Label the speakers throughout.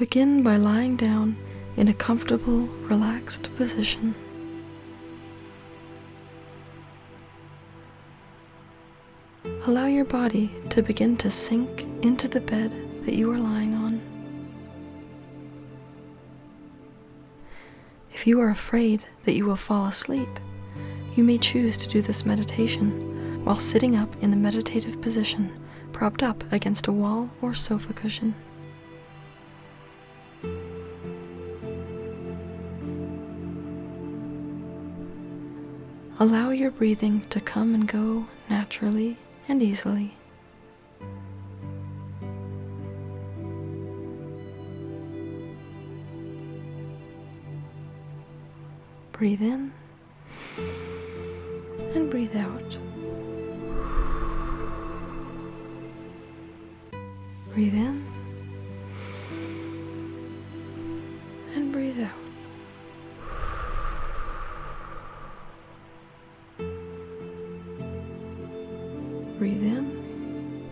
Speaker 1: Begin by lying down in a comfortable, relaxed position. Allow your body to begin to sink into the bed that you are lying on. If you are afraid that you will fall asleep, you may choose to do this meditation while sitting up in the meditative position, propped up against a wall or sofa cushion. Allow your breathing to come and go naturally and easily. Breathe in and breathe out. Breathe in Breathe in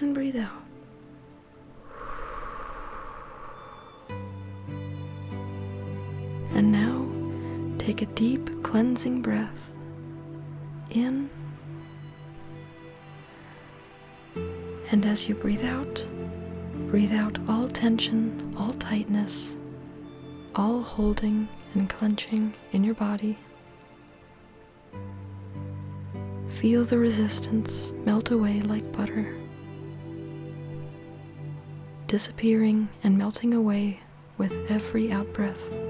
Speaker 1: and breathe out. And now take a deep cleansing breath in. And as you breathe out, breathe out all tension, all tightness, all holding and clenching in your body. Feel the resistance melt away like butter, disappearing and melting away with every outbreath.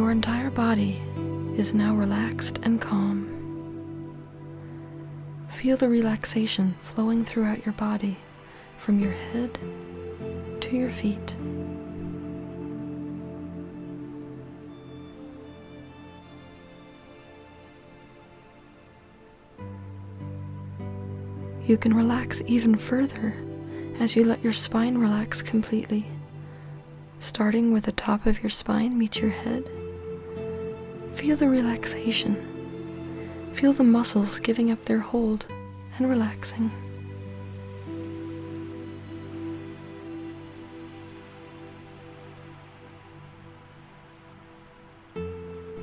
Speaker 1: Your entire body is now relaxed and calm. Feel the relaxation flowing throughout your body from your head to your feet. You can relax even further as you let your spine relax completely, starting where the top of your spine meets your head. Feel the relaxation. Feel the muscles giving up their hold and relaxing.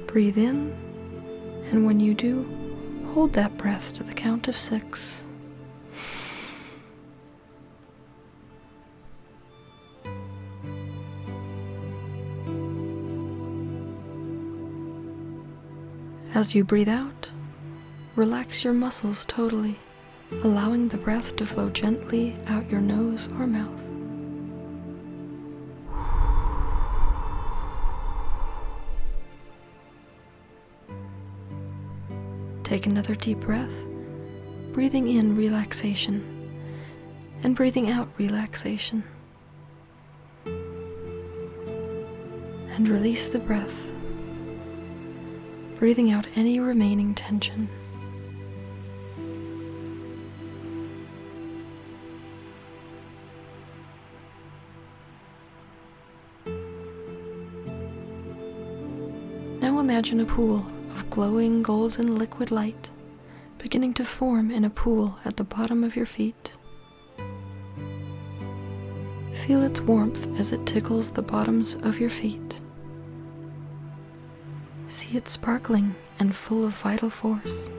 Speaker 1: Breathe in, and when you do, hold that breath to the count of six. As you breathe out, relax your muscles totally, allowing the breath to flow gently out your nose or mouth. Take another deep breath, breathing in relaxation and breathing out relaxation. And release the breath breathing out any remaining tension. Now imagine a pool of glowing golden liquid light beginning to form in a pool at the bottom of your feet. Feel its warmth as it tickles the bottoms of your feet. See it sparkling and full of vital force.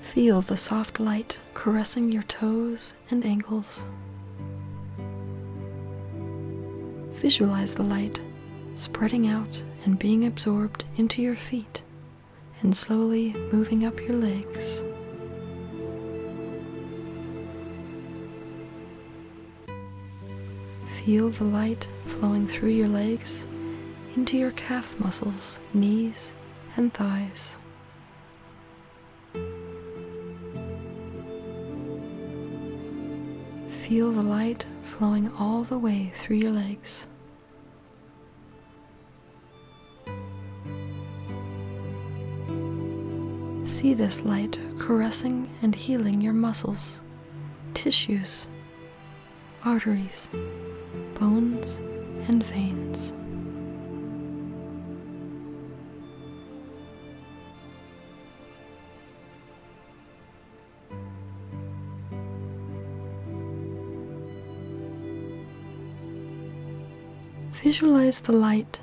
Speaker 1: Feel the soft light caressing your toes and ankles. Visualize the light spreading out and being absorbed into your feet and slowly moving up your legs. Feel the light flowing through your legs into your calf muscles, knees, and thighs. feel the light flowing all the way through your legs. See this light caressing and healing your muscles, tissues, arteries, bones, and veins. Visualize the light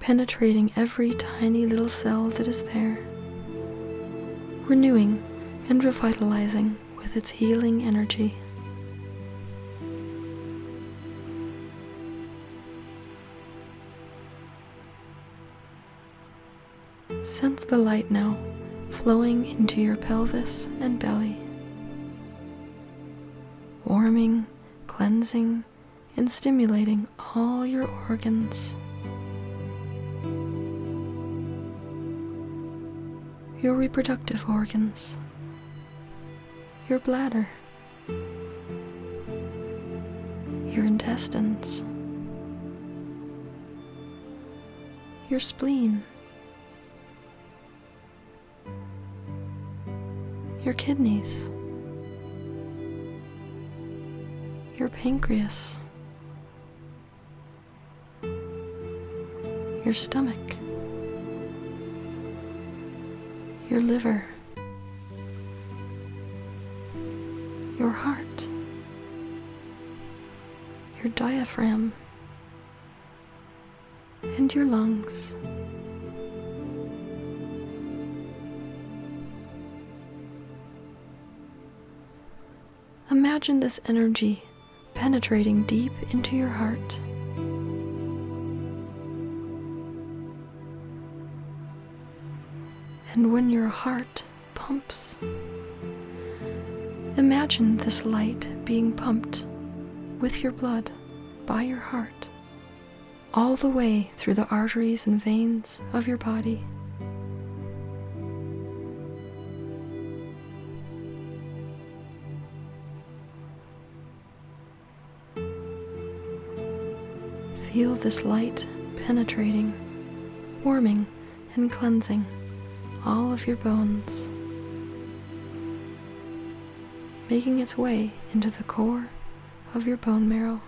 Speaker 1: penetrating every tiny little cell that is there, renewing and revitalizing with its healing energy. Sense the light now flowing into your pelvis and belly, warming, cleansing, and stimulating all your organs. Your reproductive organs, your bladder, your intestines, your spleen, your kidneys, your pancreas. your stomach, your liver, your heart, your diaphragm, and your lungs. Imagine this energy penetrating deep into your heart. and when your heart pumps. Imagine this light being pumped with your blood by your heart all the way through the arteries and veins of your body. Feel this light penetrating, warming, and cleansing all of your bones, making its way into the core of your bone marrow.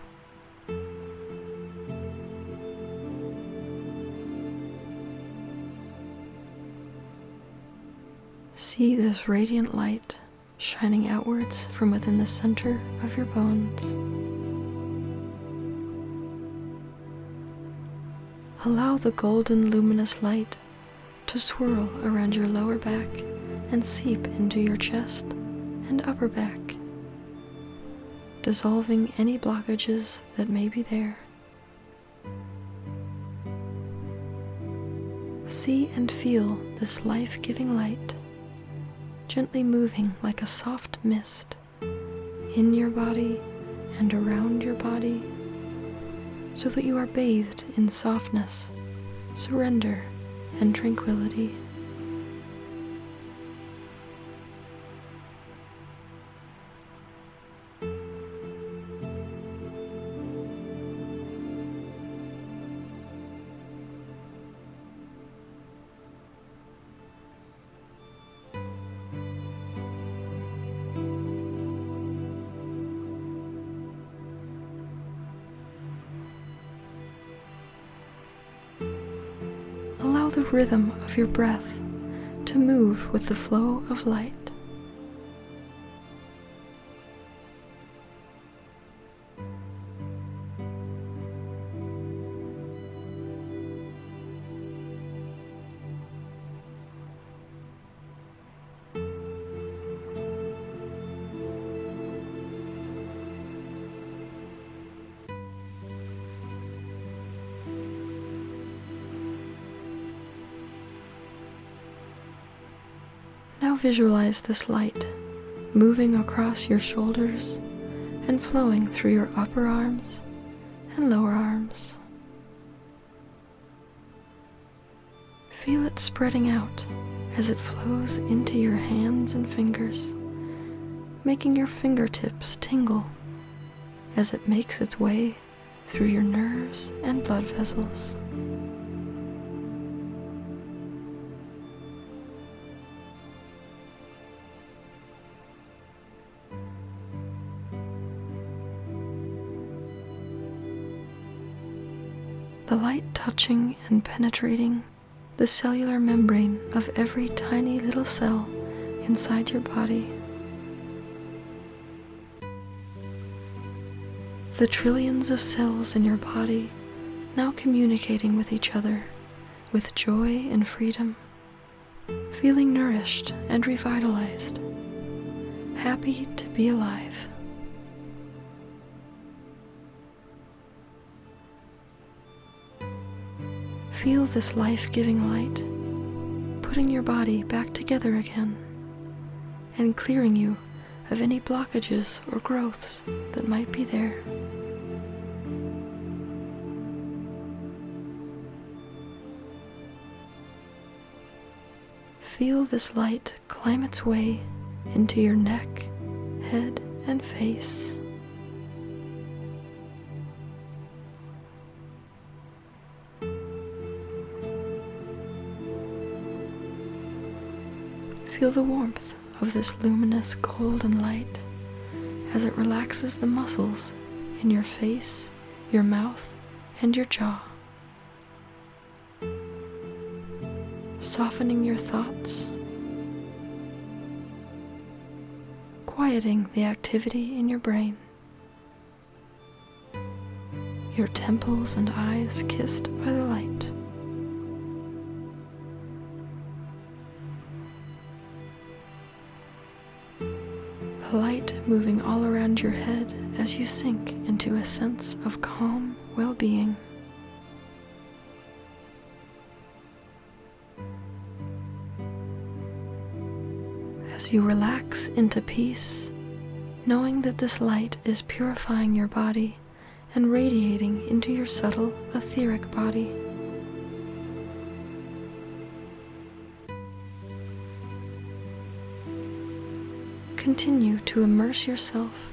Speaker 1: See this radiant light shining outwards from within the center of your bones. Allow the golden luminous light to swirl around your lower back and seep into your chest and upper back, dissolving any blockages that may be there. See and feel this life giving light gently moving like a soft mist in your body and around your body so that you are bathed in softness, surrender, and tranquility. Rhythm of your breath to move with the flow of light. Visualize this light moving across your shoulders and flowing through your upper arms and lower arms. Feel it spreading out as it flows into your hands and fingers, making your fingertips tingle as it makes its way through your nerves and blood vessels. Touching and penetrating the cellular membrane of every tiny little cell inside your body. The trillions of cells in your body now communicating with each other with joy and freedom, feeling nourished and revitalized, happy to be alive. Feel this life giving light putting your body back together again and clearing you of any blockages or growths that might be there. Feel this light climb its way into your neck, head, and face. Feel the warmth of this luminous golden light as it relaxes the muscles in your face, your mouth, and your jaw. Softening your thoughts, quieting the activity in your brain. Your temples and eyes kissed by the around your head as you sink into a sense of calm well being. As you relax into peace, knowing that this light is purifying your body and radiating into your subtle etheric body. Continue to immerse yourself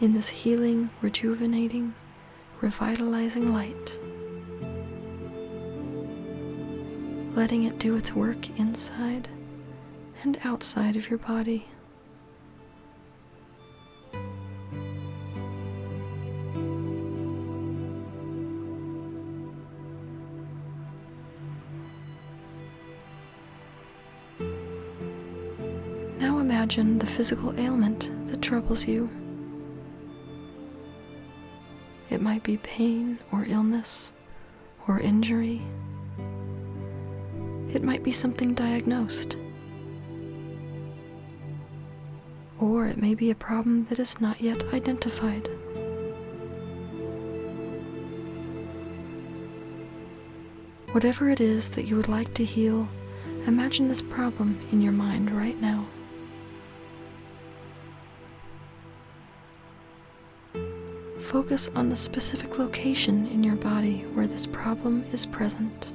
Speaker 1: in this healing, rejuvenating, revitalizing light, letting it do its work inside and outside of your body. Imagine the physical ailment that troubles you. It might be pain or illness or injury. It might be something diagnosed. Or it may be a problem that is not yet identified. Whatever it is that you would like to heal, imagine this problem in your mind right now. Focus on the specific location in your body where this problem is present.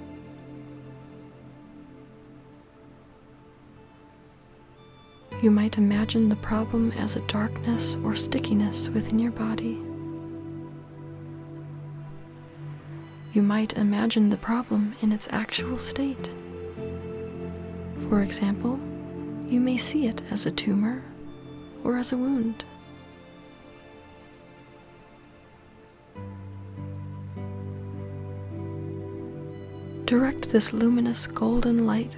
Speaker 1: You might imagine the problem as a darkness or stickiness within your body. You might imagine the problem in its actual state. For example, you may see it as a tumor or as a wound. Direct this luminous golden light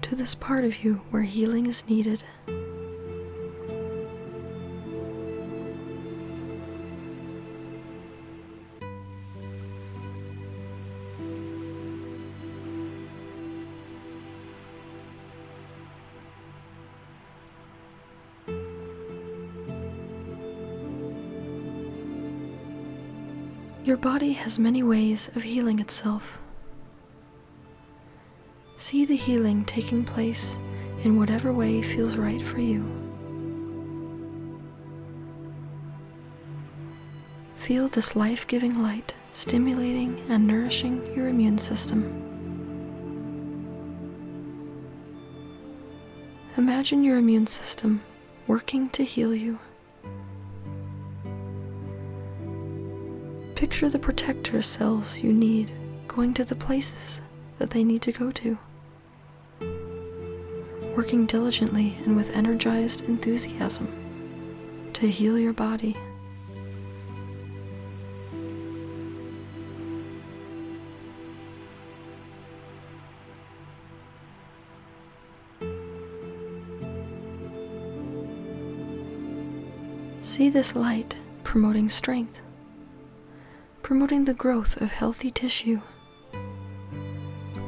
Speaker 1: to this part of you where healing is needed. Your body has many ways of healing itself. See the healing taking place in whatever way feels right for you. Feel this life giving light stimulating and nourishing your immune system. Imagine your immune system working to heal you. Picture the protector cells you need going to the places that they need to go to. Working diligently and with energized enthusiasm to heal your body. See this light promoting strength, promoting the growth of healthy tissue,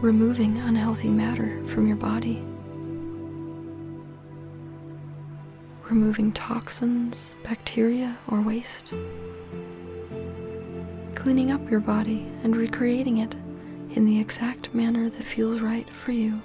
Speaker 1: removing unhealthy matter from your body, removing toxins, bacteria, or waste, cleaning up your body and recreating it in the exact manner that feels right for you.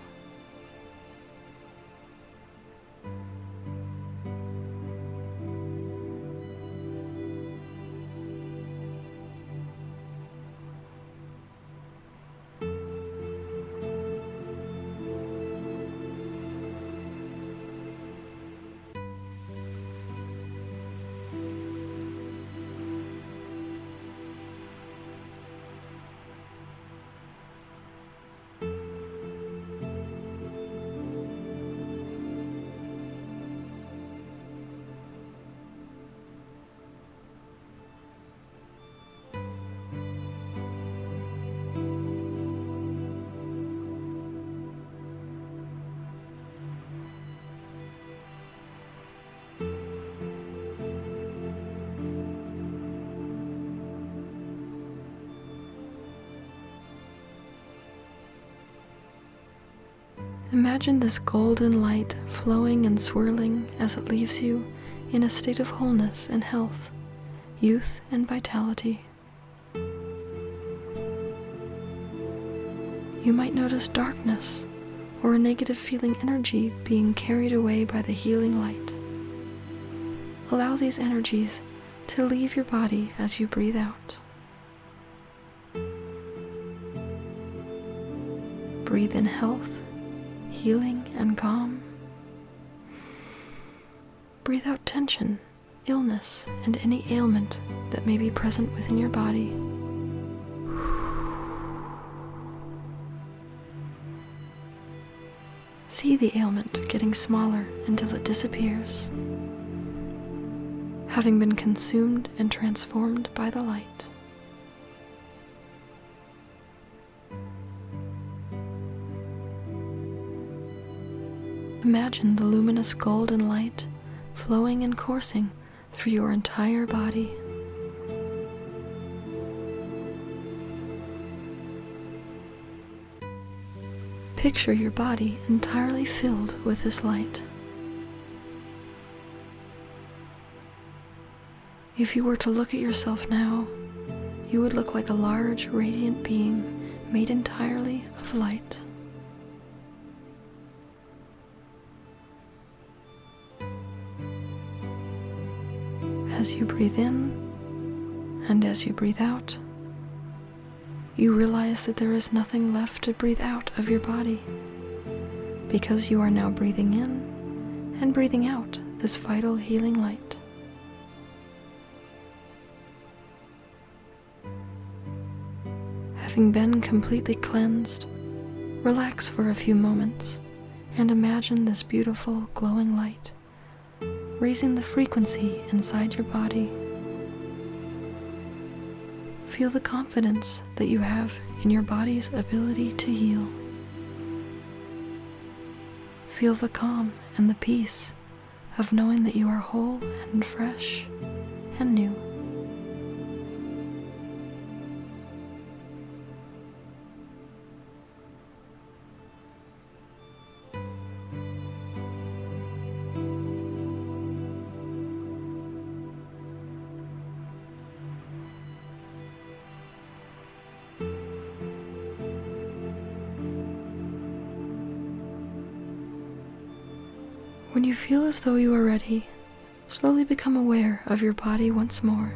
Speaker 1: Imagine this golden light flowing and swirling as it leaves you in a state of wholeness and health, youth and vitality. You might notice darkness or a negative feeling energy being carried away by the healing light. Allow these energies to leave your body as you breathe out. Breathe in health healing and calm. Breathe out tension, illness, and any ailment that may be present within your body. See the ailment getting smaller until it disappears, having been consumed and transformed by the light. Imagine the luminous golden light flowing and coursing through your entire body. Picture your body entirely filled with this light. If you were to look at yourself now, you would look like a large, radiant being made entirely of light. As you breathe in and as you breathe out, you realize that there is nothing left to breathe out of your body because you are now breathing in and breathing out this vital healing light. Having been completely cleansed, relax for a few moments and imagine this beautiful glowing light raising the frequency inside your body. Feel the confidence that you have in your body's ability to heal. Feel the calm and the peace of knowing that you are whole and fresh and new. When you feel as though you are ready, slowly become aware of your body once more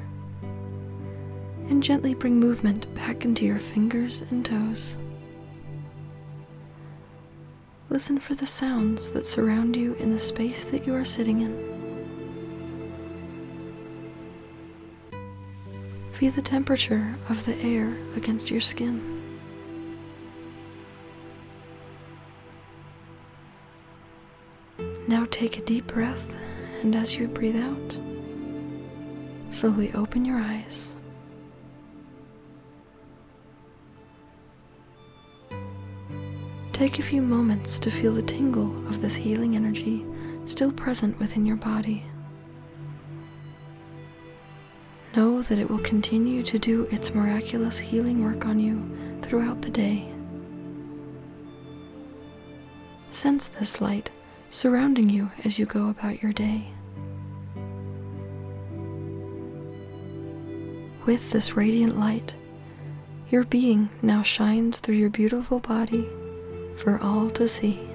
Speaker 1: and gently bring movement back into your fingers and toes. Listen for the sounds that surround you in the space that you are sitting in. Feel the temperature of the air against your skin. Now take a deep breath, and as you breathe out, slowly open your eyes. Take a few moments to feel the tingle of this healing energy still present within your body. Know that it will continue to do its miraculous healing work on you throughout the day. Sense this light surrounding you as you go about your day. With this radiant light, your being now shines through your beautiful body for all to see.